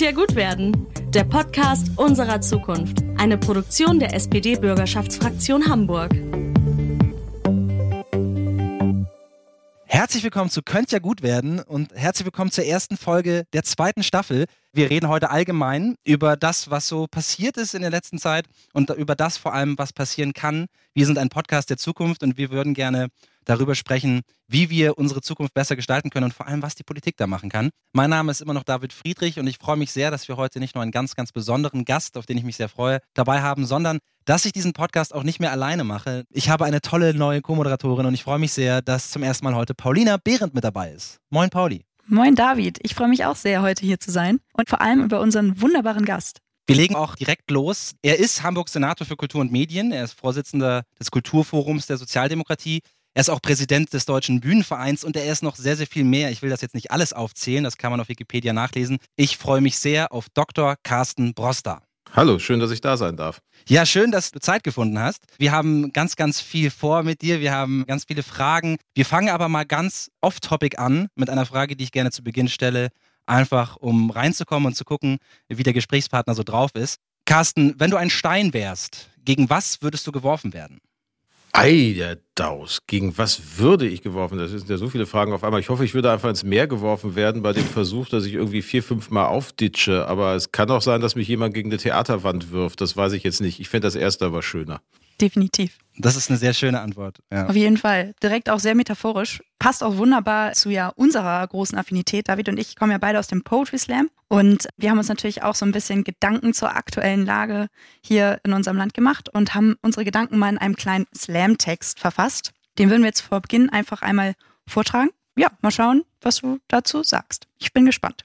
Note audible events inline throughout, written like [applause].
Ja gut werden. Der Podcast unserer Zukunft. Eine Produktion der SPD-Bürgerschaftsfraktion Hamburg. Herzlich willkommen zu Könnt ja gut werden und herzlich willkommen zur ersten Folge der zweiten Staffel. Wir reden heute allgemein über das, was so passiert ist in der letzten Zeit und über das vor allem, was passieren kann. Wir sind ein Podcast der Zukunft und wir würden gerne darüber sprechen, wie wir unsere Zukunft besser gestalten können und vor allem, was die Politik da machen kann. Mein Name ist immer noch David Friedrich und ich freue mich sehr, dass wir heute nicht nur einen ganz, ganz besonderen Gast, auf den ich mich sehr freue, dabei haben, sondern dass ich diesen Podcast auch nicht mehr alleine mache. Ich habe eine tolle neue Co-Moderatorin und ich freue mich sehr, dass zum ersten Mal heute Paulina Behrendt mit dabei ist. Moin, Pauli. Moin David, ich freue mich auch sehr, heute hier zu sein und vor allem über unseren wunderbaren Gast. Wir legen auch direkt los. Er ist Hamburgs Senator für Kultur und Medien. Er ist Vorsitzender des Kulturforums der Sozialdemokratie. Er ist auch Präsident des Deutschen Bühnenvereins und er ist noch sehr, sehr viel mehr. Ich will das jetzt nicht alles aufzählen, das kann man auf Wikipedia nachlesen. Ich freue mich sehr auf Dr. Carsten Broster. Hallo, schön, dass ich da sein darf. Ja, schön, dass du Zeit gefunden hast. Wir haben ganz, ganz viel vor mit dir. Wir haben ganz viele Fragen. Wir fangen aber mal ganz off-topic an mit einer Frage, die ich gerne zu Beginn stelle, einfach um reinzukommen und zu gucken, wie der Gesprächspartner so drauf ist. Carsten, wenn du ein Stein wärst, gegen was würdest du geworfen werden? Ei, der Daus. Gegen was würde ich geworfen? Das sind ja so viele Fragen auf einmal. Ich hoffe, ich würde einfach ins Meer geworfen werden bei dem Versuch, dass ich irgendwie vier, fünf Mal aufditsche. Aber es kann auch sein, dass mich jemand gegen eine Theaterwand wirft. Das weiß ich jetzt nicht. Ich fände das erste aber schöner definitiv. Das ist eine sehr schöne Antwort. Ja. Auf jeden Fall. Direkt auch sehr metaphorisch. Passt auch wunderbar zu ja unserer großen Affinität. David und ich kommen ja beide aus dem Poetry Slam. Und wir haben uns natürlich auch so ein bisschen Gedanken zur aktuellen Lage hier in unserem Land gemacht und haben unsere Gedanken mal in einem kleinen Slam-Text verfasst. Den würden wir jetzt vor Beginn einfach einmal vortragen. Ja, mal schauen, was du dazu sagst. Ich bin gespannt.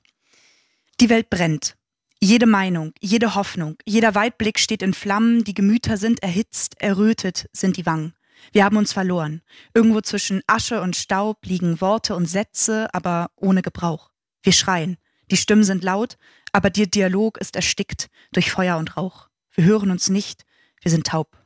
Die Welt brennt. Jede Meinung, jede Hoffnung, jeder Weitblick steht in Flammen, die Gemüter sind erhitzt, errötet sind die Wangen. Wir haben uns verloren. Irgendwo zwischen Asche und Staub liegen Worte und Sätze, aber ohne Gebrauch. Wir schreien. Die Stimmen sind laut, aber der Dialog ist erstickt durch Feuer und Rauch. Wir hören uns nicht, wir sind taub.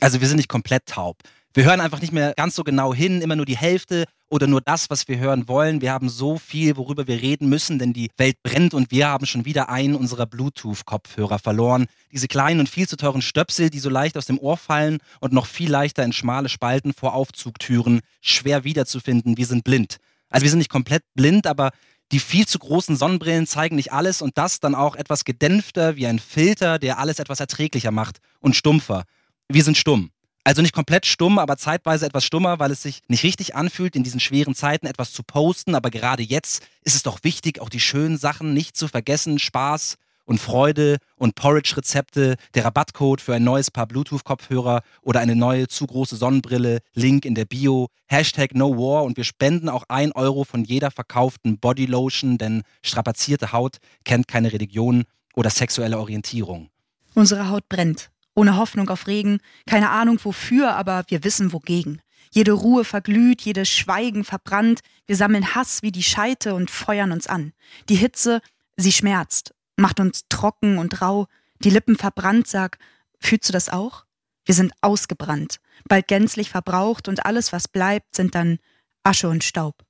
Also wir sind nicht komplett taub. Wir hören einfach nicht mehr ganz so genau hin, immer nur die Hälfte oder nur das, was wir hören wollen. Wir haben so viel, worüber wir reden müssen, denn die Welt brennt und wir haben schon wieder einen unserer Bluetooth-Kopfhörer verloren. Diese kleinen und viel zu teuren Stöpsel, die so leicht aus dem Ohr fallen und noch viel leichter in schmale Spalten vor Aufzugtüren schwer wiederzufinden. Wir sind blind. Also wir sind nicht komplett blind, aber die viel zu großen Sonnenbrillen zeigen nicht alles und das dann auch etwas gedämpfter wie ein Filter, der alles etwas erträglicher macht und stumpfer. Wir sind stumm. Also nicht komplett stumm, aber zeitweise etwas stummer, weil es sich nicht richtig anfühlt, in diesen schweren Zeiten etwas zu posten. Aber gerade jetzt ist es doch wichtig, auch die schönen Sachen nicht zu vergessen. Spaß und Freude und Porridge-Rezepte, der Rabattcode für ein neues Paar Bluetooth-Kopfhörer oder eine neue zu große Sonnenbrille, Link in der Bio, Hashtag No War und wir spenden auch ein Euro von jeder verkauften Bodylotion, denn strapazierte Haut kennt keine Religion oder sexuelle Orientierung. Unsere Haut brennt ohne Hoffnung auf Regen, keine Ahnung wofür, aber wir wissen wogegen. Jede Ruhe verglüht, jedes Schweigen verbrannt, wir sammeln Hass wie die Scheite und feuern uns an. Die Hitze, sie schmerzt, macht uns trocken und rau, die Lippen verbrannt, sag, fühlst du das auch? Wir sind ausgebrannt, bald gänzlich verbraucht und alles, was bleibt, sind dann Asche und Staub.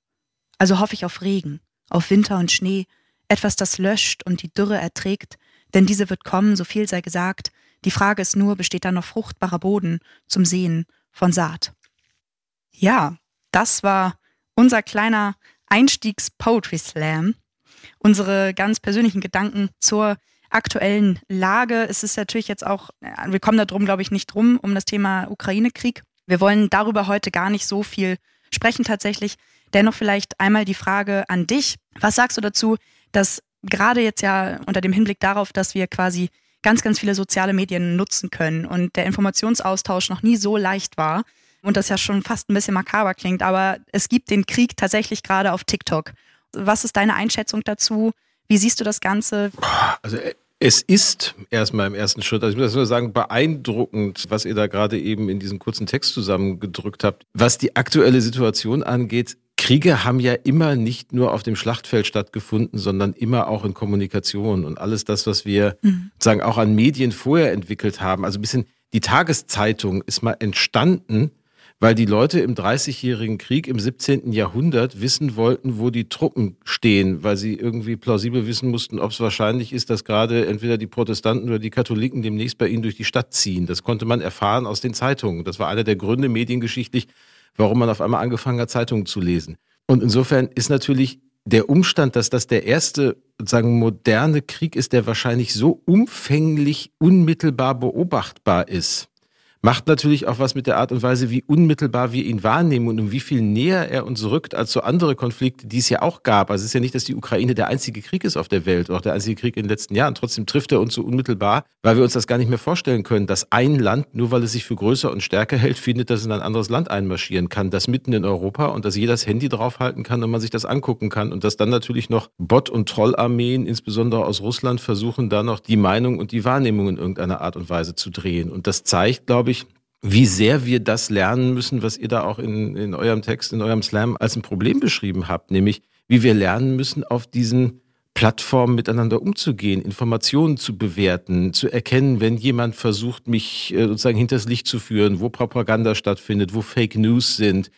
Also hoffe ich auf Regen, auf Winter und Schnee, etwas, das löscht und die Dürre erträgt, denn diese wird kommen, so viel sei gesagt, die Frage ist nur, besteht da noch fruchtbarer Boden zum Sehen von Saat? Ja, das war unser kleiner Einstiegs-Poetry Slam. Unsere ganz persönlichen Gedanken zur aktuellen Lage. Es ist natürlich jetzt auch, wir kommen da drum, glaube ich, nicht drum, um das Thema Ukraine-Krieg. Wir wollen darüber heute gar nicht so viel sprechen tatsächlich. Dennoch vielleicht einmal die Frage an dich. Was sagst du dazu, dass gerade jetzt ja unter dem Hinblick darauf, dass wir quasi ganz, ganz viele soziale Medien nutzen können und der Informationsaustausch noch nie so leicht war und das ja schon fast ein bisschen makaber klingt, aber es gibt den Krieg tatsächlich gerade auf TikTok. Was ist deine Einschätzung dazu? Wie siehst du das Ganze? Also äh, es ist erstmal im ersten Schritt, also ich muss nur sagen, beeindruckend, was ihr da gerade eben in diesem kurzen Text zusammengedrückt habt. Was die aktuelle Situation angeht, Kriege haben ja immer nicht nur auf dem Schlachtfeld stattgefunden, sondern immer auch in Kommunikation und alles das, was wir mhm. sagen auch an Medien vorher entwickelt haben. Also ein bisschen die Tageszeitung ist mal entstanden weil die Leute im Dreißigjährigen Krieg im 17. Jahrhundert wissen wollten, wo die Truppen stehen, weil sie irgendwie plausibel wissen mussten, ob es wahrscheinlich ist, dass gerade entweder die Protestanten oder die Katholiken demnächst bei ihnen durch die Stadt ziehen. Das konnte man erfahren aus den Zeitungen. Das war einer der Gründe mediengeschichtlich, warum man auf einmal angefangen hat, Zeitungen zu lesen. Und insofern ist natürlich der Umstand, dass das der erste, sagen moderne Krieg ist, der wahrscheinlich so umfänglich unmittelbar beobachtbar ist, macht natürlich auch was mit der Art und Weise, wie unmittelbar wir ihn wahrnehmen und um wie viel näher er uns rückt als so andere Konflikte, die es ja auch gab. Also es ist ja nicht, dass die Ukraine der einzige Krieg ist auf der Welt, auch der einzige Krieg in den letzten Jahren. Trotzdem trifft er uns so unmittelbar, weil wir uns das gar nicht mehr vorstellen können, dass ein Land, nur weil es sich für größer und stärker hält, findet, dass es in ein anderes Land einmarschieren kann, das mitten in Europa und dass jeder das Handy draufhalten kann und man sich das angucken kann und dass dann natürlich noch Bot- und Trollarmeen, insbesondere aus Russland, versuchen da noch die Meinung und die Wahrnehmung in irgendeiner Art und Weise zu drehen. Und das zeigt, glaube ich, wie sehr wir das lernen müssen, was ihr da auch in, in eurem Text, in eurem Slam als ein Problem beschrieben habt, nämlich wie wir lernen müssen, auf diesen Plattformen miteinander umzugehen, Informationen zu bewerten, zu erkennen, wenn jemand versucht, mich äh, sozusagen hinters Licht zu führen, wo Propaganda stattfindet, wo Fake News sind,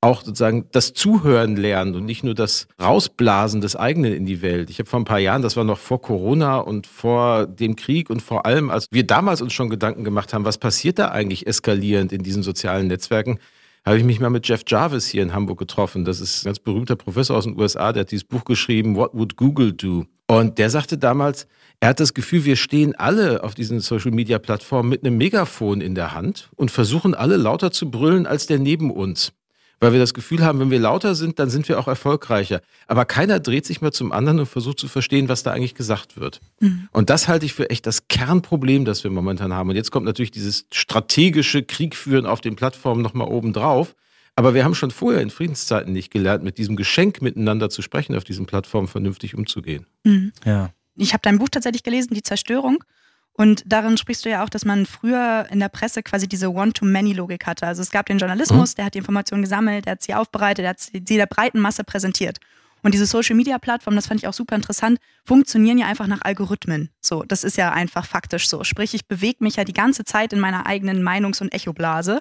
auch sozusagen das Zuhören lernen und nicht nur das Rausblasen des eigenen in die Welt. Ich habe vor ein paar Jahren, das war noch vor Corona und vor dem Krieg und vor allem, als wir damals uns schon Gedanken gemacht haben, was passiert da eigentlich eskalierend in diesen sozialen Netzwerken, habe ich mich mal mit Jeff Jarvis hier in Hamburg getroffen. Das ist ein ganz berühmter Professor aus den USA, der hat dieses Buch geschrieben, What Would Google Do? Und der sagte damals, er hat das Gefühl, wir stehen alle auf diesen Social-Media-Plattformen mit einem Megafon in der Hand und versuchen alle lauter zu brüllen als der neben uns weil wir das Gefühl haben, wenn wir lauter sind, dann sind wir auch erfolgreicher. Aber keiner dreht sich mal zum anderen und versucht zu verstehen, was da eigentlich gesagt wird. Mhm. Und das halte ich für echt das Kernproblem, das wir momentan haben. Und jetzt kommt natürlich dieses strategische Kriegführen auf den Plattformen nochmal oben drauf. Aber wir haben schon vorher in Friedenszeiten nicht gelernt, mit diesem Geschenk miteinander zu sprechen, auf diesen Plattformen vernünftig umzugehen. Mhm. Ja. Ich habe dein Buch tatsächlich gelesen, Die Zerstörung. Und darin sprichst du ja auch, dass man früher in der Presse quasi diese One-to-Many-Logik hatte. Also es gab den Journalismus, mhm. der hat die Informationen gesammelt, der hat sie aufbereitet, der hat sie der breiten Masse präsentiert. Und diese Social-Media-Plattformen, das fand ich auch super interessant, funktionieren ja einfach nach Algorithmen. So, das ist ja einfach faktisch so. Sprich, ich bewege mich ja die ganze Zeit in meiner eigenen Meinungs- und Echoblase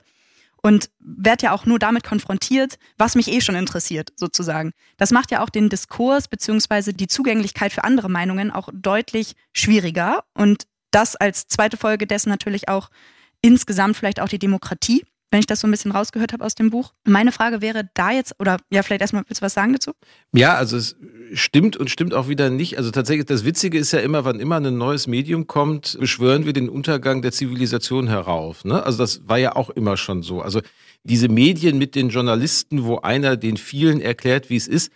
und werde ja auch nur damit konfrontiert, was mich eh schon interessiert, sozusagen. Das macht ja auch den Diskurs beziehungsweise die Zugänglichkeit für andere Meinungen auch deutlich schwieriger und das als zweite Folge dessen natürlich auch insgesamt vielleicht auch die Demokratie, wenn ich das so ein bisschen rausgehört habe aus dem Buch. Meine Frage wäre da jetzt, oder ja, vielleicht erstmal, willst du was sagen dazu? Ja, also es stimmt und stimmt auch wieder nicht. Also tatsächlich, das Witzige ist ja immer, wann immer ein neues Medium kommt, beschwören wir den Untergang der Zivilisation herauf. Ne? Also das war ja auch immer schon so. Also diese Medien mit den Journalisten, wo einer den vielen erklärt, wie es ist,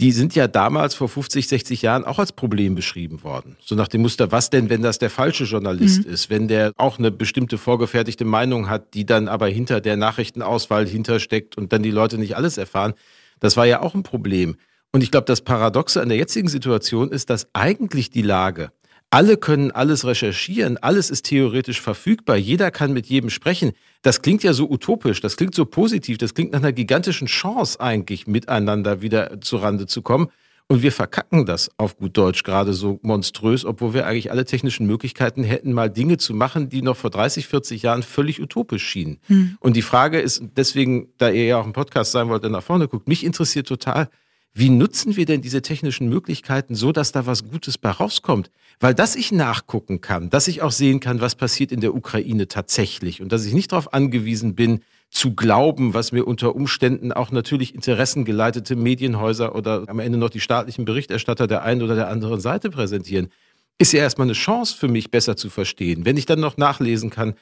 die sind ja damals vor 50, 60 Jahren auch als Problem beschrieben worden. So nach dem Muster, was denn, wenn das der falsche Journalist mhm. ist, wenn der auch eine bestimmte vorgefertigte Meinung hat, die dann aber hinter der Nachrichtenauswahl hintersteckt und dann die Leute nicht alles erfahren. Das war ja auch ein Problem. Und ich glaube, das Paradoxe an der jetzigen Situation ist, dass eigentlich die Lage alle können alles recherchieren, alles ist theoretisch verfügbar, jeder kann mit jedem sprechen. Das klingt ja so utopisch, das klingt so positiv, das klingt nach einer gigantischen Chance eigentlich, miteinander wieder zurande zu kommen. Und wir verkacken das auf gut Deutsch gerade so monströs, obwohl wir eigentlich alle technischen Möglichkeiten hätten, mal Dinge zu machen, die noch vor 30, 40 Jahren völlig utopisch schienen. Hm. Und die Frage ist deswegen, da ihr ja auch im Podcast sein wollt, der nach vorne guckt, mich interessiert total, wie nutzen wir denn diese technischen Möglichkeiten so, dass da was Gutes bei rauskommt? Weil dass ich nachgucken kann, dass ich auch sehen kann, was passiert in der Ukraine tatsächlich und dass ich nicht darauf angewiesen bin, zu glauben, was mir unter Umständen auch natürlich interessengeleitete Medienhäuser oder am Ende noch die staatlichen Berichterstatter der einen oder der anderen Seite präsentieren, ist ja erstmal eine Chance für mich besser zu verstehen. Wenn ich dann noch nachlesen kann,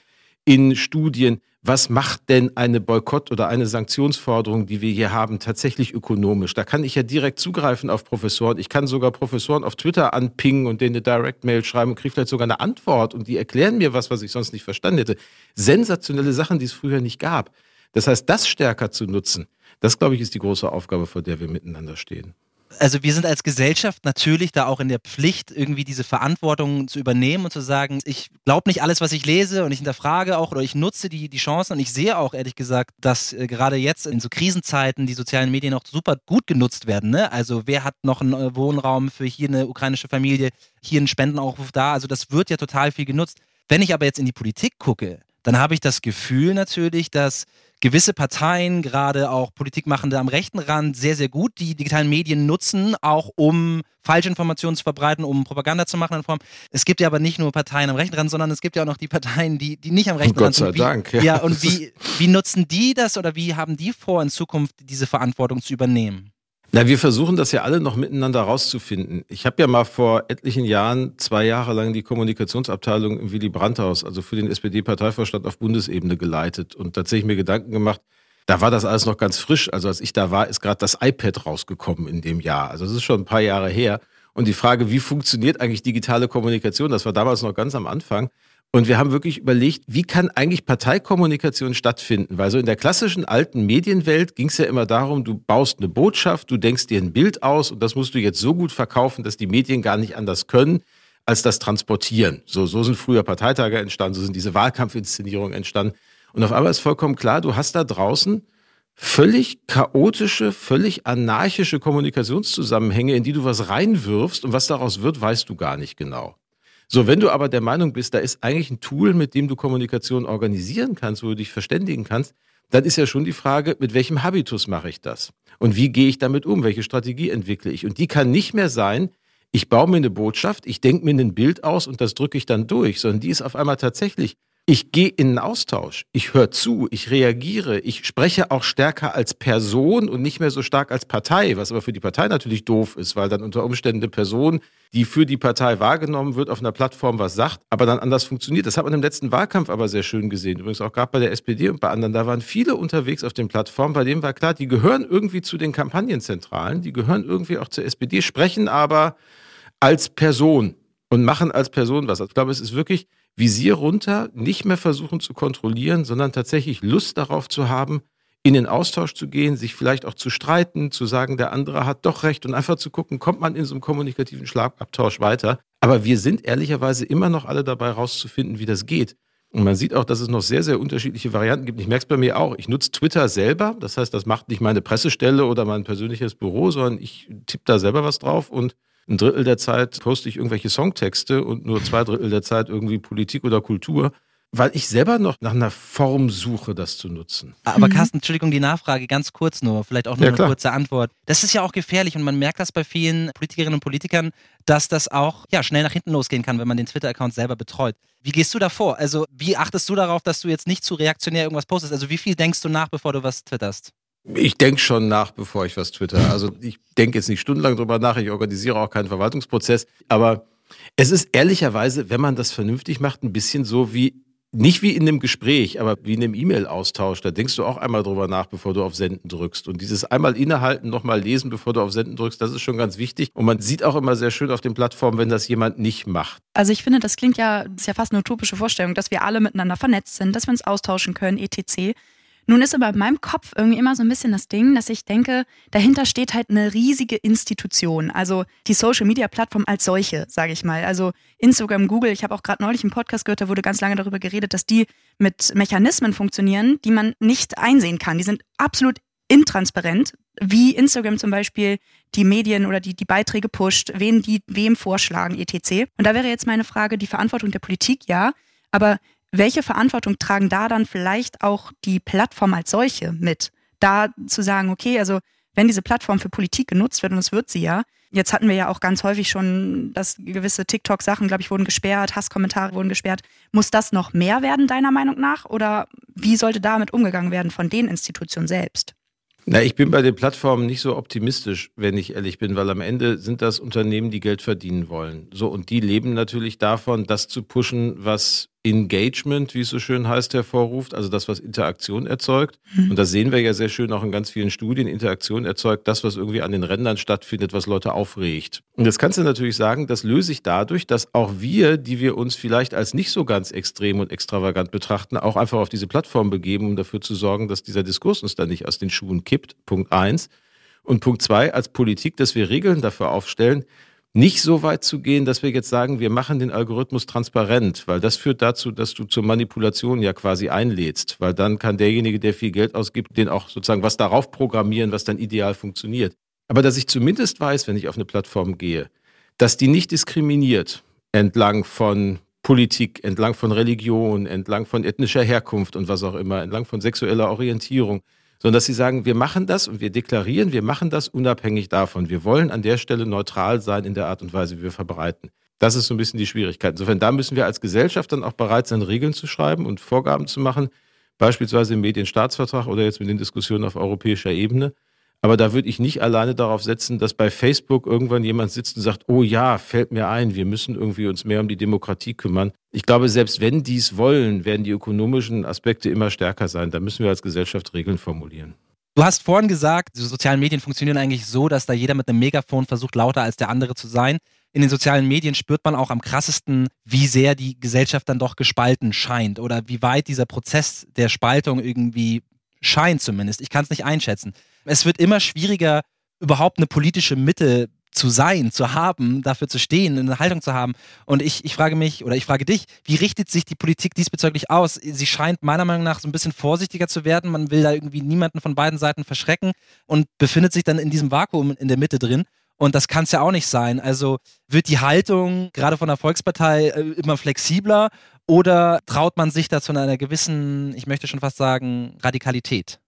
in Studien, was macht denn eine Boykott- oder eine Sanktionsforderung, die wir hier haben, tatsächlich ökonomisch? Da kann ich ja direkt zugreifen auf Professoren. Ich kann sogar Professoren auf Twitter anpingen und denen eine Direct-Mail schreiben und kriege vielleicht sogar eine Antwort und die erklären mir was, was ich sonst nicht verstanden hätte. Sensationelle Sachen, die es früher nicht gab. Das heißt, das stärker zu nutzen, das, glaube ich, ist die große Aufgabe, vor der wir miteinander stehen also wir sind als Gesellschaft natürlich da auch in der Pflicht, irgendwie diese Verantwortung zu übernehmen und zu sagen, ich glaube nicht alles, was ich lese und ich hinterfrage auch oder ich nutze die, die Chancen und ich sehe auch ehrlich gesagt, dass äh, gerade jetzt in so Krisenzeiten die sozialen Medien auch super gut genutzt werden. Ne? Also wer hat noch einen äh, Wohnraum für hier eine ukrainische Familie, hier einen Spendenaufruf da, also das wird ja total viel genutzt. Wenn ich aber jetzt in die Politik gucke, dann habe ich das Gefühl natürlich, dass gewisse Parteien, gerade auch Politikmachende am rechten Rand, sehr, sehr gut die digitalen Medien nutzen, auch um Falschinformationen zu verbreiten, um Propaganda zu machen in Form. Es gibt ja aber nicht nur Parteien am rechten Rand, sondern es gibt ja auch noch die Parteien, die, die nicht am rechten Gott Rand sei sind. Wie, Dank, ja. Ja, und wie, wie nutzen die das oder wie haben die vor, in Zukunft diese Verantwortung zu übernehmen? Na, wir versuchen das ja alle noch miteinander rauszufinden. Ich habe ja mal vor etlichen Jahren zwei Jahre lang die Kommunikationsabteilung im Willy Brandt-Haus, also für den SPD-Parteivorstand auf Bundesebene geleitet und tatsächlich mir Gedanken gemacht, da war das alles noch ganz frisch. Also als ich da war, ist gerade das iPad rausgekommen in dem Jahr. Also das ist schon ein paar Jahre her. Und die Frage, wie funktioniert eigentlich digitale Kommunikation, das war damals noch ganz am Anfang. Und wir haben wirklich überlegt, wie kann eigentlich Parteikommunikation stattfinden? Weil so in der klassischen alten Medienwelt ging es ja immer darum, du baust eine Botschaft, du denkst dir ein Bild aus und das musst du jetzt so gut verkaufen, dass die Medien gar nicht anders können, als das transportieren. So, so sind früher Parteitage entstanden, so sind diese Wahlkampfinszenierungen entstanden. Und auf einmal ist vollkommen klar, du hast da draußen völlig chaotische, völlig anarchische Kommunikationszusammenhänge, in die du was reinwirfst und was daraus wird, weißt du gar nicht genau. So, wenn du aber der Meinung bist, da ist eigentlich ein Tool, mit dem du Kommunikation organisieren kannst, wo du dich verständigen kannst, dann ist ja schon die Frage, mit welchem Habitus mache ich das? Und wie gehe ich damit um? Welche Strategie entwickle ich? Und die kann nicht mehr sein, ich baue mir eine Botschaft, ich denke mir ein Bild aus und das drücke ich dann durch, sondern die ist auf einmal tatsächlich ich gehe in einen Austausch, ich höre zu, ich reagiere, ich spreche auch stärker als Person und nicht mehr so stark als Partei, was aber für die Partei natürlich doof ist, weil dann unter Umständen eine Person, die für die Partei wahrgenommen wird, auf einer Plattform was sagt, aber dann anders funktioniert. Das hat man im letzten Wahlkampf aber sehr schön gesehen, übrigens auch gerade bei der SPD und bei anderen. Da waren viele unterwegs auf den Plattformen, bei denen war klar, die gehören irgendwie zu den Kampagnenzentralen, die gehören irgendwie auch zur SPD, sprechen aber als Person und machen als Person was. Also ich glaube, es ist wirklich Visier runter, nicht mehr versuchen zu kontrollieren, sondern tatsächlich Lust darauf zu haben, in den Austausch zu gehen, sich vielleicht auch zu streiten, zu sagen, der andere hat doch recht und einfach zu gucken, kommt man in so einem kommunikativen Schlagabtausch weiter. Aber wir sind ehrlicherweise immer noch alle dabei, rauszufinden, wie das geht. Und man sieht auch, dass es noch sehr, sehr unterschiedliche Varianten gibt. Ich merke es bei mir auch. Ich nutze Twitter selber. Das heißt, das macht nicht meine Pressestelle oder mein persönliches Büro, sondern ich tippe da selber was drauf und ein Drittel der Zeit poste ich irgendwelche Songtexte und nur zwei Drittel der Zeit irgendwie Politik oder Kultur weil ich selber noch nach einer Form suche, das zu nutzen. Aber mhm. Carsten, Entschuldigung, die Nachfrage ganz kurz nur, vielleicht auch nur ja, eine kurze Antwort. Das ist ja auch gefährlich und man merkt das bei vielen Politikerinnen und Politikern, dass das auch ja, schnell nach hinten losgehen kann, wenn man den Twitter-Account selber betreut. Wie gehst du da vor? Also, wie achtest du darauf, dass du jetzt nicht zu reaktionär irgendwas postest? Also, wie viel denkst du nach, bevor du was twitterst? Ich denke schon nach, bevor ich was twitter. Also ich denke jetzt nicht stundenlang drüber nach, ich organisiere auch keinen Verwaltungsprozess, aber es ist ehrlicherweise, wenn man das vernünftig macht, ein bisschen so wie, nicht wie in einem Gespräch, aber wie in einem E-Mail-Austausch. Da denkst du auch einmal drüber nach, bevor du auf Senden drückst. Und dieses einmal innehalten, nochmal lesen, bevor du auf Senden drückst, das ist schon ganz wichtig. Und man sieht auch immer sehr schön auf den Plattformen, wenn das jemand nicht macht. Also ich finde, das klingt ja, das ist ja fast eine utopische Vorstellung, dass wir alle miteinander vernetzt sind, dass wir uns austauschen können, etc. Nun ist aber in meinem Kopf irgendwie immer so ein bisschen das Ding, dass ich denke, dahinter steht halt eine riesige Institution. Also die Social Media Plattform als solche, sage ich mal. Also Instagram, Google. Ich habe auch gerade neulich einen Podcast gehört, da wurde ganz lange darüber geredet, dass die mit Mechanismen funktionieren, die man nicht einsehen kann. Die sind absolut intransparent, wie Instagram zum Beispiel die Medien oder die, die Beiträge pusht, wen die wem vorschlagen, etc. Und da wäre jetzt meine Frage, die Verantwortung der Politik, ja, aber welche Verantwortung tragen da dann vielleicht auch die Plattform als solche mit? Da zu sagen, okay, also wenn diese Plattform für Politik genutzt wird, und es wird sie ja, jetzt hatten wir ja auch ganz häufig schon, dass gewisse TikTok-Sachen, glaube ich, wurden gesperrt, Hasskommentare wurden gesperrt. Muss das noch mehr werden, deiner Meinung nach? Oder wie sollte damit umgegangen werden von den Institutionen selbst? Na, ich bin bei den Plattformen nicht so optimistisch, wenn ich ehrlich bin, weil am Ende sind das Unternehmen, die Geld verdienen wollen. So, und die leben natürlich davon, das zu pushen, was Engagement, wie es so schön heißt, hervorruft, also das, was Interaktion erzeugt. Mhm. Und das sehen wir ja sehr schön auch in ganz vielen Studien. Interaktion erzeugt das, was irgendwie an den Rändern stattfindet, was Leute aufregt. Und das kannst du natürlich sagen, das löse ich dadurch, dass auch wir, die wir uns vielleicht als nicht so ganz extrem und extravagant betrachten, auch einfach auf diese Plattform begeben, um dafür zu sorgen, dass dieser Diskurs uns dann nicht aus den Schuhen kippt. Punkt eins. Und Punkt zwei, als Politik, dass wir Regeln dafür aufstellen, nicht so weit zu gehen, dass wir jetzt sagen, wir machen den Algorithmus transparent, weil das führt dazu, dass du zur Manipulation ja quasi einlädst, weil dann kann derjenige, der viel Geld ausgibt, den auch sozusagen was darauf programmieren, was dann ideal funktioniert. Aber dass ich zumindest weiß, wenn ich auf eine Plattform gehe, dass die nicht diskriminiert entlang von Politik, entlang von Religion, entlang von ethnischer Herkunft und was auch immer, entlang von sexueller Orientierung, sondern dass sie sagen, wir machen das und wir deklarieren, wir machen das unabhängig davon. Wir wollen an der Stelle neutral sein in der Art und Weise, wie wir verbreiten. Das ist so ein bisschen die Schwierigkeit. Insofern, da müssen wir als Gesellschaft dann auch bereit sein, Regeln zu schreiben und Vorgaben zu machen, beispielsweise im Medienstaatsvertrag oder jetzt mit den Diskussionen auf europäischer Ebene. Aber da würde ich nicht alleine darauf setzen, dass bei Facebook irgendwann jemand sitzt und sagt, oh ja, fällt mir ein, wir müssen irgendwie uns mehr um die Demokratie kümmern. Ich glaube, selbst wenn die es wollen, werden die ökonomischen Aspekte immer stärker sein. Da müssen wir als Gesellschaft Regeln formulieren. Du hast vorhin gesagt, die sozialen Medien funktionieren eigentlich so, dass da jeder mit einem Megafon versucht, lauter als der andere zu sein. In den sozialen Medien spürt man auch am krassesten, wie sehr die Gesellschaft dann doch gespalten scheint oder wie weit dieser Prozess der Spaltung irgendwie scheint zumindest. Ich kann es nicht einschätzen. Es wird immer schwieriger, überhaupt eine politische Mitte zu sein, zu haben, dafür zu stehen, eine Haltung zu haben. Und ich, ich frage mich oder ich frage dich, wie richtet sich die Politik diesbezüglich aus? Sie scheint meiner Meinung nach so ein bisschen vorsichtiger zu werden. Man will da irgendwie niemanden von beiden Seiten verschrecken und befindet sich dann in diesem Vakuum in der Mitte drin. Und das kann es ja auch nicht sein. Also wird die Haltung gerade von der Volkspartei äh, immer flexibler oder traut man sich da zu einer gewissen, ich möchte schon fast sagen, Radikalität?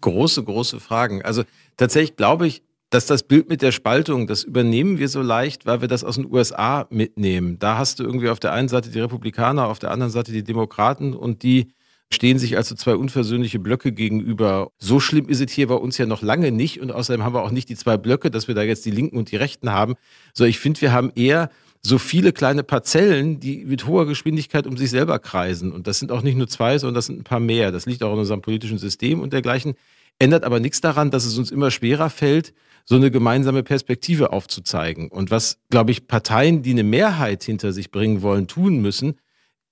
Große, große Fragen. Also tatsächlich glaube ich, dass das Bild mit der Spaltung, das übernehmen wir so leicht, weil wir das aus den USA mitnehmen. Da hast du irgendwie auf der einen Seite die Republikaner, auf der anderen Seite die Demokraten und die stehen sich also zwei unversöhnliche Blöcke gegenüber. So schlimm ist es hier bei uns ja noch lange nicht und außerdem haben wir auch nicht die zwei Blöcke, dass wir da jetzt die Linken und die Rechten haben. So, ich finde, wir haben eher so viele kleine Parzellen, die mit hoher Geschwindigkeit um sich selber kreisen. Und das sind auch nicht nur zwei, sondern das sind ein paar mehr. Das liegt auch in unserem politischen System und dergleichen. Ändert aber nichts daran, dass es uns immer schwerer fällt, so eine gemeinsame Perspektive aufzuzeigen. Und was, glaube ich, Parteien, die eine Mehrheit hinter sich bringen wollen, tun müssen,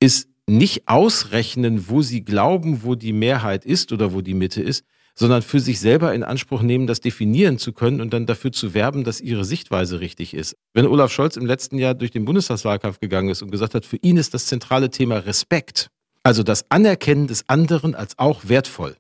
ist nicht ausrechnen, wo sie glauben, wo die Mehrheit ist oder wo die Mitte ist, sondern für sich selber in Anspruch nehmen, das definieren zu können und dann dafür zu werben, dass ihre Sichtweise richtig ist. Wenn Olaf Scholz im letzten Jahr durch den Bundestagswahlkampf gegangen ist und gesagt hat, für ihn ist das zentrale Thema Respekt, also das Anerkennen des anderen als auch wertvoll.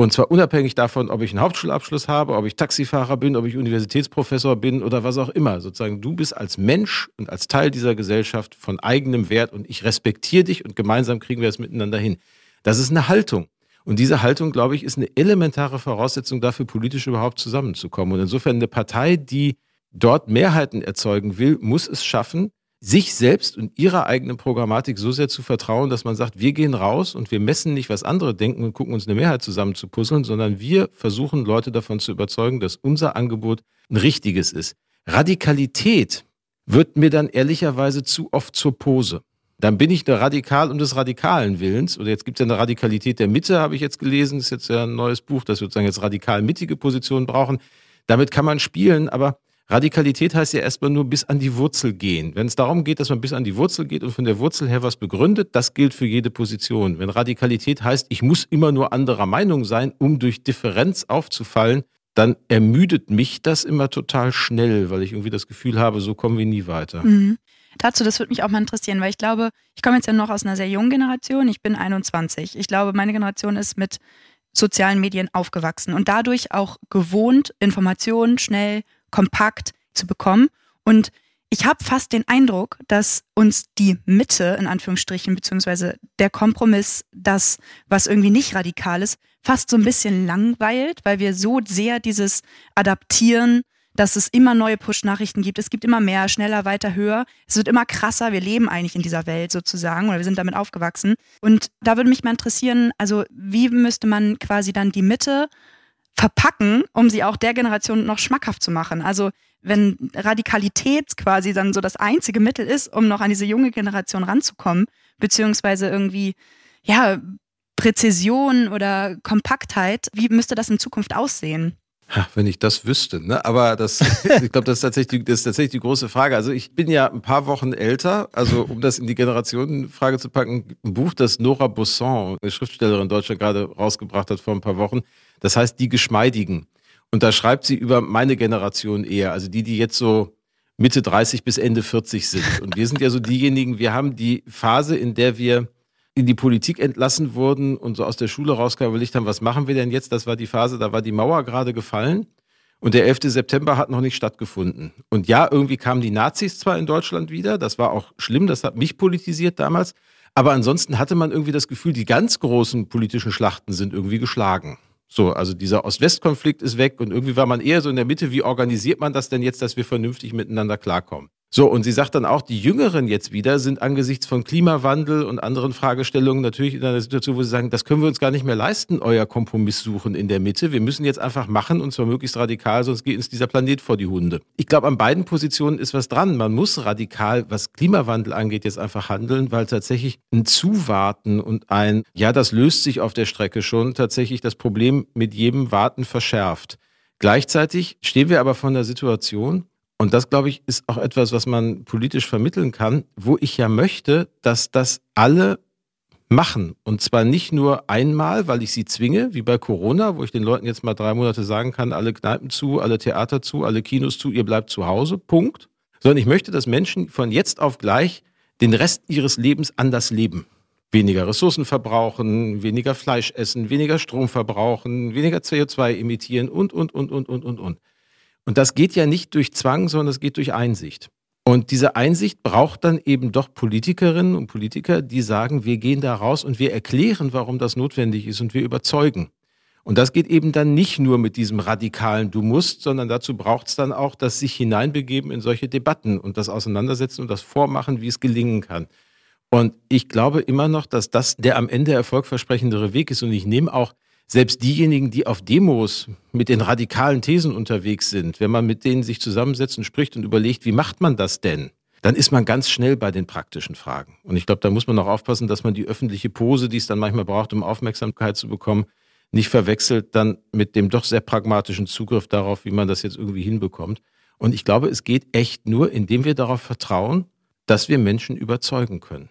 Und zwar unabhängig davon, ob ich einen Hauptschulabschluss habe, ob ich Taxifahrer bin, ob ich Universitätsprofessor bin oder was auch immer. Sozusagen, du bist als Mensch und als Teil dieser Gesellschaft von eigenem Wert und ich respektiere dich und gemeinsam kriegen wir es miteinander hin. Das ist eine Haltung. Und diese Haltung, glaube ich, ist eine elementare Voraussetzung dafür, politisch überhaupt zusammenzukommen. Und insofern eine Partei, die dort Mehrheiten erzeugen will, muss es schaffen, sich selbst und ihrer eigenen Programmatik so sehr zu vertrauen, dass man sagt, wir gehen raus und wir messen nicht, was andere denken und gucken uns eine Mehrheit zusammen zu puzzeln, sondern wir versuchen Leute davon zu überzeugen, dass unser Angebot ein richtiges ist. Radikalität wird mir dann ehrlicherweise zu oft zur Pose dann bin ich der Radikal um des radikalen Willens. Oder jetzt gibt es ja eine Radikalität der Mitte, habe ich jetzt gelesen. Das ist jetzt ja ein neues Buch, das sozusagen jetzt radikal mittige Positionen brauchen. Damit kann man spielen, aber Radikalität heißt ja erstmal nur bis an die Wurzel gehen. Wenn es darum geht, dass man bis an die Wurzel geht und von der Wurzel her was begründet, das gilt für jede Position. Wenn Radikalität heißt, ich muss immer nur anderer Meinung sein, um durch Differenz aufzufallen, dann ermüdet mich das immer total schnell, weil ich irgendwie das Gefühl habe, so kommen wir nie weiter. Mhm dazu, das würde mich auch mal interessieren, weil ich glaube, ich komme jetzt ja noch aus einer sehr jungen Generation, ich bin 21. Ich glaube, meine Generation ist mit sozialen Medien aufgewachsen und dadurch auch gewohnt, Informationen schnell, kompakt zu bekommen. Und ich habe fast den Eindruck, dass uns die Mitte, in Anführungsstrichen, beziehungsweise der Kompromiss, das, was irgendwie nicht radikal ist, fast so ein bisschen langweilt, weil wir so sehr dieses Adaptieren dass es immer neue Push-Nachrichten gibt. Es gibt immer mehr, schneller, weiter, höher. Es wird immer krasser. Wir leben eigentlich in dieser Welt sozusagen oder wir sind damit aufgewachsen. Und da würde mich mal interessieren, also wie müsste man quasi dann die Mitte verpacken, um sie auch der Generation noch schmackhaft zu machen? Also wenn Radikalität quasi dann so das einzige Mittel ist, um noch an diese junge Generation ranzukommen, beziehungsweise irgendwie, ja, Präzision oder Kompaktheit, wie müsste das in Zukunft aussehen? Ha, wenn ich das wüsste, ne? Aber das, [laughs] ich glaube, das ist tatsächlich, das ist tatsächlich die große Frage. Also ich bin ja ein paar Wochen älter, also um das in die Generationenfrage zu packen, ein Buch, das Nora Busson, eine Schriftstellerin in Deutschland, gerade rausgebracht hat vor ein paar Wochen. Das heißt Die Geschmeidigen. Und da schreibt sie über meine Generation eher, also die, die jetzt so Mitte 30 bis Ende 40 sind. Und wir sind ja so diejenigen, wir haben die Phase, in der wir in die Politik entlassen wurden und so aus der Schule rauskamen, überlegt haben, was machen wir denn jetzt? Das war die Phase, da war die Mauer gerade gefallen. Und der 11. September hat noch nicht stattgefunden. Und ja, irgendwie kamen die Nazis zwar in Deutschland wieder, das war auch schlimm, das hat mich politisiert damals, aber ansonsten hatte man irgendwie das Gefühl, die ganz großen politischen Schlachten sind irgendwie geschlagen. So, also dieser Ost-West-Konflikt ist weg und irgendwie war man eher so in der Mitte, wie organisiert man das denn jetzt, dass wir vernünftig miteinander klarkommen? So, und sie sagt dann auch, die Jüngeren jetzt wieder sind angesichts von Klimawandel und anderen Fragestellungen natürlich in einer Situation, wo sie sagen, das können wir uns gar nicht mehr leisten, euer Kompromiss suchen in der Mitte. Wir müssen jetzt einfach machen und zwar möglichst radikal, sonst geht uns dieser Planet vor die Hunde. Ich glaube, an beiden Positionen ist was dran. Man muss radikal, was Klimawandel angeht, jetzt einfach handeln, weil tatsächlich ein Zuwarten und ein, ja, das löst sich auf der Strecke schon, tatsächlich das Problem mit jedem Warten verschärft. Gleichzeitig stehen wir aber vor einer Situation, und das, glaube ich, ist auch etwas, was man politisch vermitteln kann, wo ich ja möchte, dass das alle machen. Und zwar nicht nur einmal, weil ich sie zwinge, wie bei Corona, wo ich den Leuten jetzt mal drei Monate sagen kann, alle Kneipen zu, alle Theater zu, alle Kinos zu, ihr bleibt zu Hause, Punkt. Sondern ich möchte, dass Menschen von jetzt auf gleich den Rest ihres Lebens anders leben. Weniger Ressourcen verbrauchen, weniger Fleisch essen, weniger Strom verbrauchen, weniger CO2 emittieren und, und, und, und, und, und, und. Und das geht ja nicht durch Zwang, sondern es geht durch Einsicht. Und diese Einsicht braucht dann eben doch Politikerinnen und Politiker, die sagen, wir gehen da raus und wir erklären, warum das notwendig ist und wir überzeugen. Und das geht eben dann nicht nur mit diesem radikalen Du musst, sondern dazu braucht es dann auch das sich hineinbegeben in solche Debatten und das Auseinandersetzen und das Vormachen, wie es gelingen kann. Und ich glaube immer noch, dass das der am Ende erfolgversprechendere Weg ist. Und ich nehme auch selbst diejenigen, die auf Demos mit den radikalen Thesen unterwegs sind, wenn man mit denen sich zusammensetzt und spricht und überlegt, wie macht man das denn? Dann ist man ganz schnell bei den praktischen Fragen. Und ich glaube, da muss man auch aufpassen, dass man die öffentliche Pose, die es dann manchmal braucht, um Aufmerksamkeit zu bekommen, nicht verwechselt dann mit dem doch sehr pragmatischen Zugriff darauf, wie man das jetzt irgendwie hinbekommt. Und ich glaube, es geht echt nur, indem wir darauf vertrauen, dass wir Menschen überzeugen können.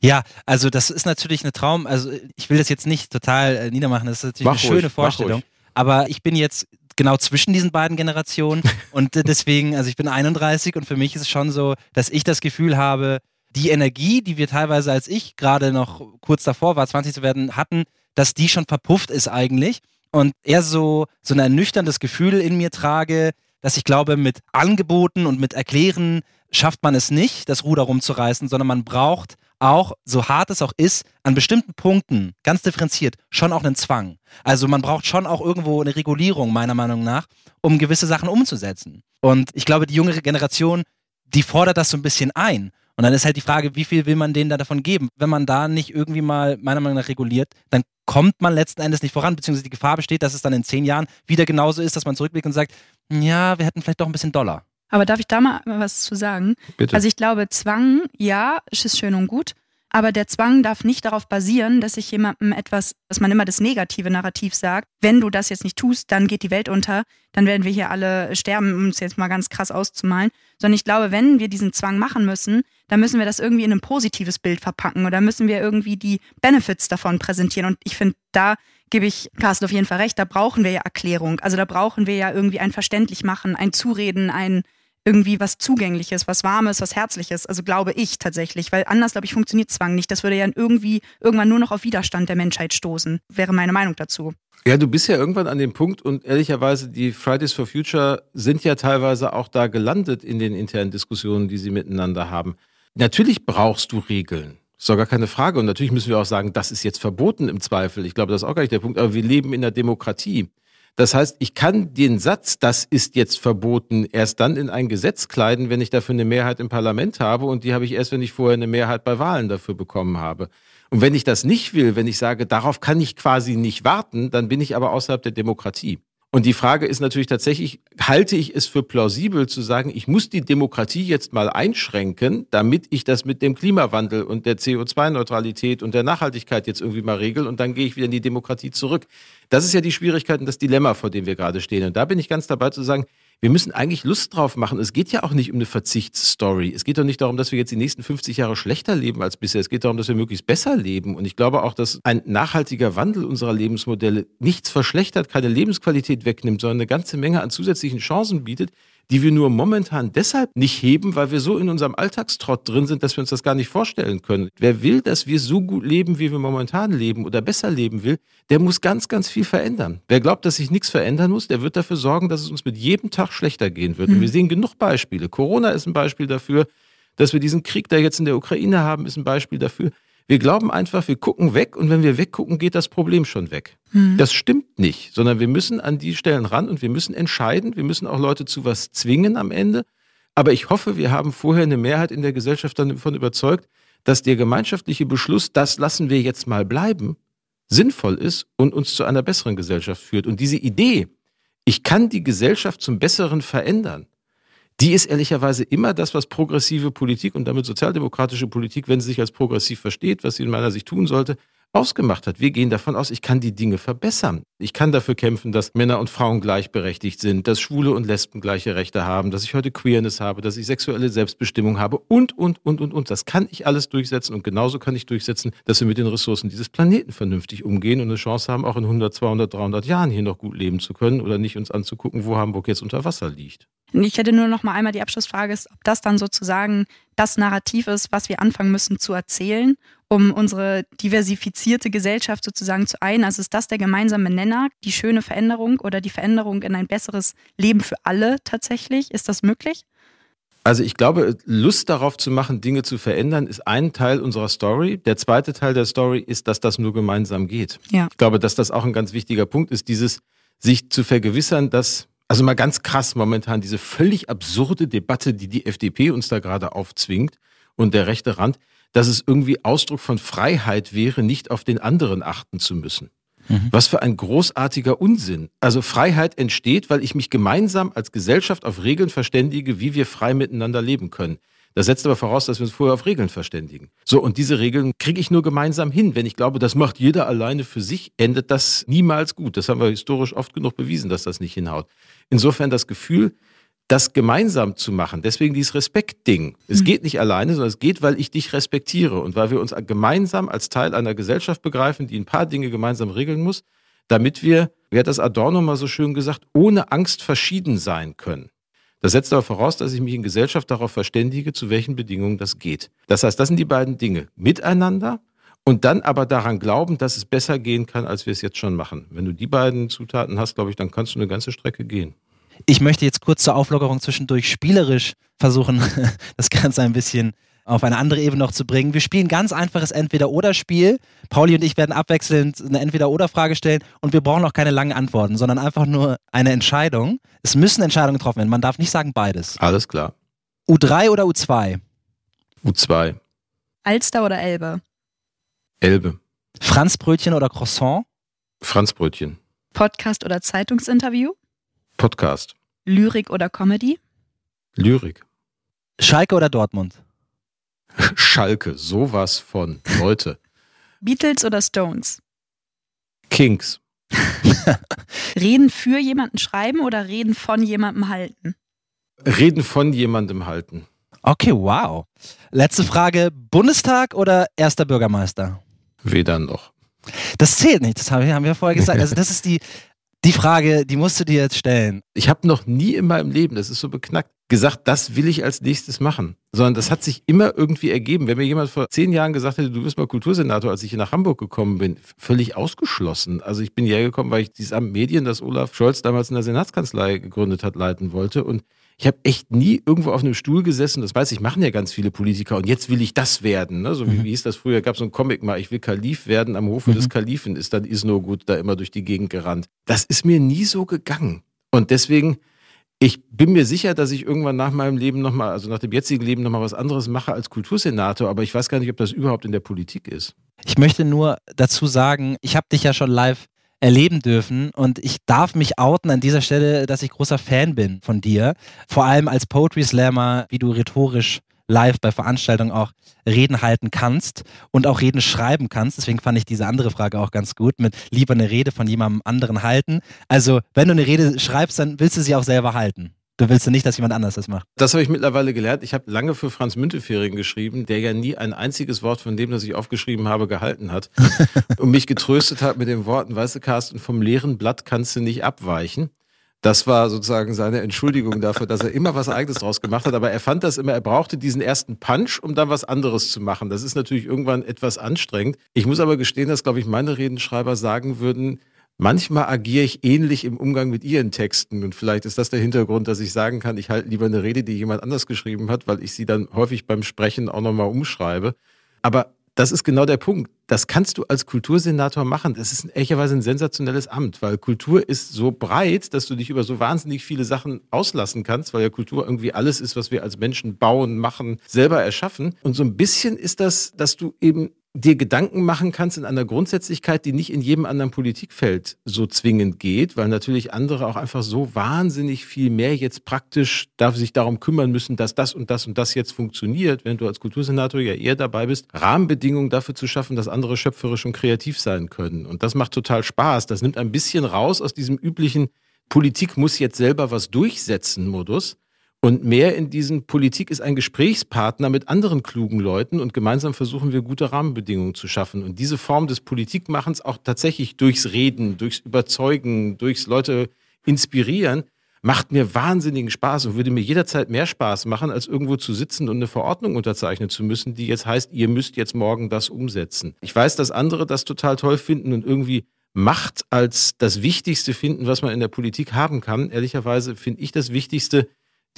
Ja, also das ist natürlich eine Traum, also ich will das jetzt nicht total äh, niedermachen, das ist natürlich mach eine ruhig, schöne Vorstellung, aber ich bin jetzt genau zwischen diesen beiden Generationen [laughs] und deswegen, also ich bin 31 und für mich ist es schon so, dass ich das Gefühl habe, die Energie, die wir teilweise als ich gerade noch kurz davor war, 20 zu werden, hatten, dass die schon verpufft ist eigentlich. Und eher so, so ein ernüchterndes Gefühl in mir trage, dass ich glaube, mit Angeboten und mit Erklären schafft man es nicht, das Ruder rumzureißen, sondern man braucht auch, so hart es auch ist, an bestimmten Punkten, ganz differenziert, schon auch einen Zwang. Also man braucht schon auch irgendwo eine Regulierung, meiner Meinung nach, um gewisse Sachen umzusetzen. Und ich glaube, die jüngere Generation, die fordert das so ein bisschen ein. Und dann ist halt die Frage, wie viel will man denen da davon geben? Wenn man da nicht irgendwie mal, meiner Meinung nach, reguliert, dann kommt man letzten Endes nicht voran, beziehungsweise die Gefahr besteht, dass es dann in zehn Jahren wieder genauso ist, dass man zurückblickt und sagt, ja, wir hätten vielleicht doch ein bisschen Dollar. Aber darf ich da mal was zu sagen? Bitte. Also ich glaube, Zwang, ja, ist schön und gut. Aber der Zwang darf nicht darauf basieren, dass ich jemandem etwas, dass man immer das negative Narrativ sagt, wenn du das jetzt nicht tust, dann geht die Welt unter, dann werden wir hier alle sterben, um es jetzt mal ganz krass auszumalen. Sondern ich glaube, wenn wir diesen Zwang machen müssen, dann müssen wir das irgendwie in ein positives Bild verpacken oder müssen wir irgendwie die Benefits davon präsentieren. Und ich finde, da gebe ich Carsten auf jeden Fall recht, da brauchen wir ja Erklärung. Also da brauchen wir ja irgendwie ein verständlich machen, ein Zureden, ein irgendwie was Zugängliches, was Warmes, was Herzliches. Also glaube ich tatsächlich, weil anders, glaube ich, funktioniert Zwang nicht. Das würde ja irgendwie irgendwann nur noch auf Widerstand der Menschheit stoßen, wäre meine Meinung dazu. Ja, du bist ja irgendwann an dem Punkt und ehrlicherweise, die Fridays for Future sind ja teilweise auch da gelandet in den internen Diskussionen, die sie miteinander haben. Natürlich brauchst du Regeln. Ist doch gar keine Frage. Und natürlich müssen wir auch sagen, das ist jetzt verboten im Zweifel. Ich glaube, das ist auch gar nicht der Punkt. Aber wir leben in der Demokratie. Das heißt, ich kann den Satz, das ist jetzt verboten, erst dann in ein Gesetz kleiden, wenn ich dafür eine Mehrheit im Parlament habe. Und die habe ich erst, wenn ich vorher eine Mehrheit bei Wahlen dafür bekommen habe. Und wenn ich das nicht will, wenn ich sage, darauf kann ich quasi nicht warten, dann bin ich aber außerhalb der Demokratie. Und die Frage ist natürlich tatsächlich, halte ich es für plausibel zu sagen, ich muss die Demokratie jetzt mal einschränken, damit ich das mit dem Klimawandel und der CO2-Neutralität und der Nachhaltigkeit jetzt irgendwie mal regel und dann gehe ich wieder in die Demokratie zurück. Das ist ja die Schwierigkeit und das Dilemma, vor dem wir gerade stehen. Und da bin ich ganz dabei zu sagen, wir müssen eigentlich Lust drauf machen. Es geht ja auch nicht um eine Verzichtsstory. Es geht doch nicht darum, dass wir jetzt die nächsten 50 Jahre schlechter leben als bisher. Es geht darum, dass wir möglichst besser leben. Und ich glaube auch, dass ein nachhaltiger Wandel unserer Lebensmodelle nichts verschlechtert, keine Lebensqualität wegnimmt, sondern eine ganze Menge an zusätzlichen Chancen bietet, die wir nur momentan deshalb nicht heben, weil wir so in unserem Alltagstrott drin sind, dass wir uns das gar nicht vorstellen können. Wer will, dass wir so gut leben, wie wir momentan leben oder besser leben will, der muss ganz, ganz viel verändern. Wer glaubt, dass sich nichts verändern muss, der wird dafür sorgen, dass es uns mit jedem Tag schlechter gehen wird. Und hm. wir sehen genug Beispiele. Corona ist ein Beispiel dafür, dass wir diesen Krieg, der jetzt in der Ukraine haben, ist ein Beispiel dafür. Wir glauben einfach, wir gucken weg und wenn wir weggucken, geht das Problem schon weg. Hm. Das stimmt nicht, sondern wir müssen an die Stellen ran und wir müssen entscheiden. Wir müssen auch Leute zu was zwingen am Ende. Aber ich hoffe, wir haben vorher eine Mehrheit in der Gesellschaft davon überzeugt, dass der gemeinschaftliche Beschluss, das lassen wir jetzt mal bleiben, sinnvoll ist und uns zu einer besseren Gesellschaft führt. Und diese Idee, ich kann die Gesellschaft zum Besseren verändern, die ist ehrlicherweise immer das, was progressive Politik und damit sozialdemokratische Politik, wenn sie sich als progressiv versteht, was sie in meiner Sicht tun sollte, ausgemacht hat. Wir gehen davon aus, ich kann die Dinge verbessern. Ich kann dafür kämpfen, dass Männer und Frauen gleichberechtigt sind, dass Schwule und Lesben gleiche Rechte haben, dass ich heute Queerness habe, dass ich sexuelle Selbstbestimmung habe und, und, und, und, und. Das kann ich alles durchsetzen und genauso kann ich durchsetzen, dass wir mit den Ressourcen dieses Planeten vernünftig umgehen und eine Chance haben, auch in 100, 200, 300 Jahren hier noch gut leben zu können oder nicht uns anzugucken, wo Hamburg jetzt unter Wasser liegt. Ich hätte nur noch mal einmal die Abschlussfrage, ist, ob das dann sozusagen das Narrativ ist, was wir anfangen müssen zu erzählen, um unsere diversifizierte Gesellschaft sozusagen zu ein. Also ist das der gemeinsame Nenner, die schöne Veränderung oder die Veränderung in ein besseres Leben für alle tatsächlich? Ist das möglich? Also ich glaube, Lust darauf zu machen, Dinge zu verändern, ist ein Teil unserer Story. Der zweite Teil der Story ist, dass das nur gemeinsam geht. Ja. Ich glaube, dass das auch ein ganz wichtiger Punkt ist, dieses sich zu vergewissern, dass also mal ganz krass momentan diese völlig absurde Debatte, die die FDP uns da gerade aufzwingt und der rechte Rand, dass es irgendwie Ausdruck von Freiheit wäre, nicht auf den anderen achten zu müssen. Mhm. Was für ein großartiger Unsinn. Also Freiheit entsteht, weil ich mich gemeinsam als Gesellschaft auf Regeln verständige, wie wir frei miteinander leben können. Das setzt aber voraus, dass wir uns vorher auf Regeln verständigen. So, und diese Regeln kriege ich nur gemeinsam hin. Wenn ich glaube, das macht jeder alleine für sich, endet das niemals gut. Das haben wir historisch oft genug bewiesen, dass das nicht hinhaut. Insofern das Gefühl, das gemeinsam zu machen. Deswegen dieses Respektding. Es mhm. geht nicht alleine, sondern es geht, weil ich dich respektiere und weil wir uns gemeinsam als Teil einer Gesellschaft begreifen, die ein paar Dinge gemeinsam regeln muss, damit wir, wie hat das Adorno mal so schön gesagt, ohne Angst verschieden sein können. Das setzt aber voraus, dass ich mich in Gesellschaft darauf verständige, zu welchen Bedingungen das geht. Das heißt, das sind die beiden Dinge. Miteinander und dann aber daran glauben, dass es besser gehen kann, als wir es jetzt schon machen. Wenn du die beiden Zutaten hast, glaube ich, dann kannst du eine ganze Strecke gehen. Ich möchte jetzt kurz zur Auflockerung zwischendurch spielerisch versuchen, [laughs] das Ganze ein bisschen auf eine andere Ebene noch zu bringen. Wir spielen ganz einfaches Entweder-Oder-Spiel. Pauli und ich werden abwechselnd eine Entweder-Oder-Frage stellen und wir brauchen auch keine langen Antworten, sondern einfach nur eine Entscheidung. Es müssen Entscheidungen getroffen werden. Man darf nicht sagen beides. Alles klar. U3 oder U2? U2. Alster oder Elbe? Elbe. Franzbrötchen oder Croissant? Franzbrötchen. Podcast oder Zeitungsinterview? Podcast. Lyrik oder Comedy? Lyrik. Schalke oder Dortmund? Schalke, sowas von Leute. [laughs] Beatles oder Stones? Kings. [laughs] reden für jemanden schreiben oder reden von jemandem halten? Reden von jemandem halten. Okay, wow. Letzte Frage: Bundestag oder erster Bürgermeister? Weder noch. Das zählt nicht, das haben wir vorher gesagt. Also, das ist die, [laughs] die Frage, die musst du dir jetzt stellen. Ich habe noch nie in meinem Leben, das ist so beknackt, gesagt, das will ich als nächstes machen. Sondern das hat sich immer irgendwie ergeben. Wenn mir jemand vor zehn Jahren gesagt hätte, du wirst mal Kultursenator, als ich hier nach Hamburg gekommen bin, völlig ausgeschlossen. Also ich bin hierher gekommen, weil ich dieses Amt Medien, das Olaf Scholz damals in der Senatskanzlei gegründet hat, leiten wollte. Und ich habe echt nie irgendwo auf einem Stuhl gesessen. Das weiß ich, machen ja ganz viele Politiker. Und jetzt will ich das werden. Ne? So wie, mhm. wie hieß das früher? Gab so ein Comic mal, ich will Kalif werden. Am Hofe mhm. des Kalifen ist dann Isno gut da immer durch die Gegend gerannt. Das ist mir nie so gegangen. Und deswegen ich bin mir sicher, dass ich irgendwann nach meinem Leben nochmal, also nach dem jetzigen Leben nochmal was anderes mache als Kultursenator, aber ich weiß gar nicht, ob das überhaupt in der Politik ist. Ich möchte nur dazu sagen, ich habe dich ja schon live erleben dürfen und ich darf mich outen an dieser Stelle, dass ich großer Fan bin von dir. Vor allem als Poetry Slammer, wie du rhetorisch live bei Veranstaltungen auch Reden halten kannst und auch Reden schreiben kannst. Deswegen fand ich diese andere Frage auch ganz gut mit lieber eine Rede von jemandem anderen halten. Also, wenn du eine Rede schreibst, dann willst du sie auch selber halten. Du willst ja nicht, dass jemand anders das macht. Das habe ich mittlerweile gelernt. Ich habe lange für Franz Müntefering geschrieben, der ja nie ein einziges Wort von dem, das ich aufgeschrieben habe, gehalten hat. [laughs] und mich getröstet hat mit den Worten, weißt du, Carsten, vom leeren Blatt kannst du nicht abweichen. Das war sozusagen seine Entschuldigung dafür, dass er immer was Eigenes draus gemacht hat. Aber er fand das immer, er brauchte diesen ersten Punch, um dann was anderes zu machen. Das ist natürlich irgendwann etwas anstrengend. Ich muss aber gestehen, dass, glaube ich, meine Redenschreiber sagen würden, Manchmal agiere ich ähnlich im Umgang mit ihren Texten und vielleicht ist das der Hintergrund, dass ich sagen kann, ich halte lieber eine Rede, die jemand anders geschrieben hat, weil ich sie dann häufig beim Sprechen auch nochmal umschreibe. Aber das ist genau der Punkt. Das kannst du als Kultursenator machen. Das ist ehrlicherweise ein sensationelles Amt, weil Kultur ist so breit, dass du dich über so wahnsinnig viele Sachen auslassen kannst, weil ja Kultur irgendwie alles ist, was wir als Menschen bauen, machen, selber erschaffen. Und so ein bisschen ist das, dass du eben dir Gedanken machen kannst in einer Grundsätzlichkeit, die nicht in jedem anderen Politikfeld so zwingend geht, weil natürlich andere auch einfach so wahnsinnig viel mehr jetzt praktisch darf sich darum kümmern müssen, dass das und das und das jetzt funktioniert, wenn du als Kultursenator ja eher dabei bist, Rahmenbedingungen dafür zu schaffen, dass andere schöpferisch und kreativ sein können. Und das macht total Spaß. Das nimmt ein bisschen raus aus diesem üblichen Politik muss jetzt selber was durchsetzen Modus und mehr in diesen Politik ist ein Gesprächspartner mit anderen klugen Leuten und gemeinsam versuchen wir gute Rahmenbedingungen zu schaffen. Und diese Form des Politikmachens auch tatsächlich durchs Reden, durchs Überzeugen, durchs Leute inspirieren, macht mir wahnsinnigen Spaß und würde mir jederzeit mehr Spaß machen, als irgendwo zu sitzen und eine Verordnung unterzeichnen zu müssen, die jetzt heißt, ihr müsst jetzt morgen das umsetzen. Ich weiß, dass andere das total toll finden und irgendwie Macht als das Wichtigste finden, was man in der Politik haben kann. Ehrlicherweise finde ich das Wichtigste,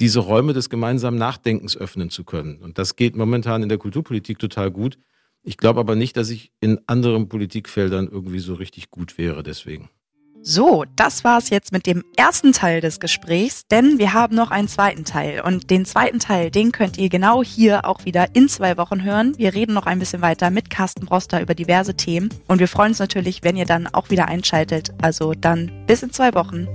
diese Räume des gemeinsamen Nachdenkens öffnen zu können. Und das geht momentan in der Kulturpolitik total gut. Ich glaube aber nicht, dass ich in anderen Politikfeldern irgendwie so richtig gut wäre deswegen. So, das war's jetzt mit dem ersten Teil des Gesprächs, denn wir haben noch einen zweiten Teil. Und den zweiten Teil, den könnt ihr genau hier auch wieder in zwei Wochen hören. Wir reden noch ein bisschen weiter mit Carsten Broster über diverse Themen. Und wir freuen uns natürlich, wenn ihr dann auch wieder einschaltet. Also dann bis in zwei Wochen.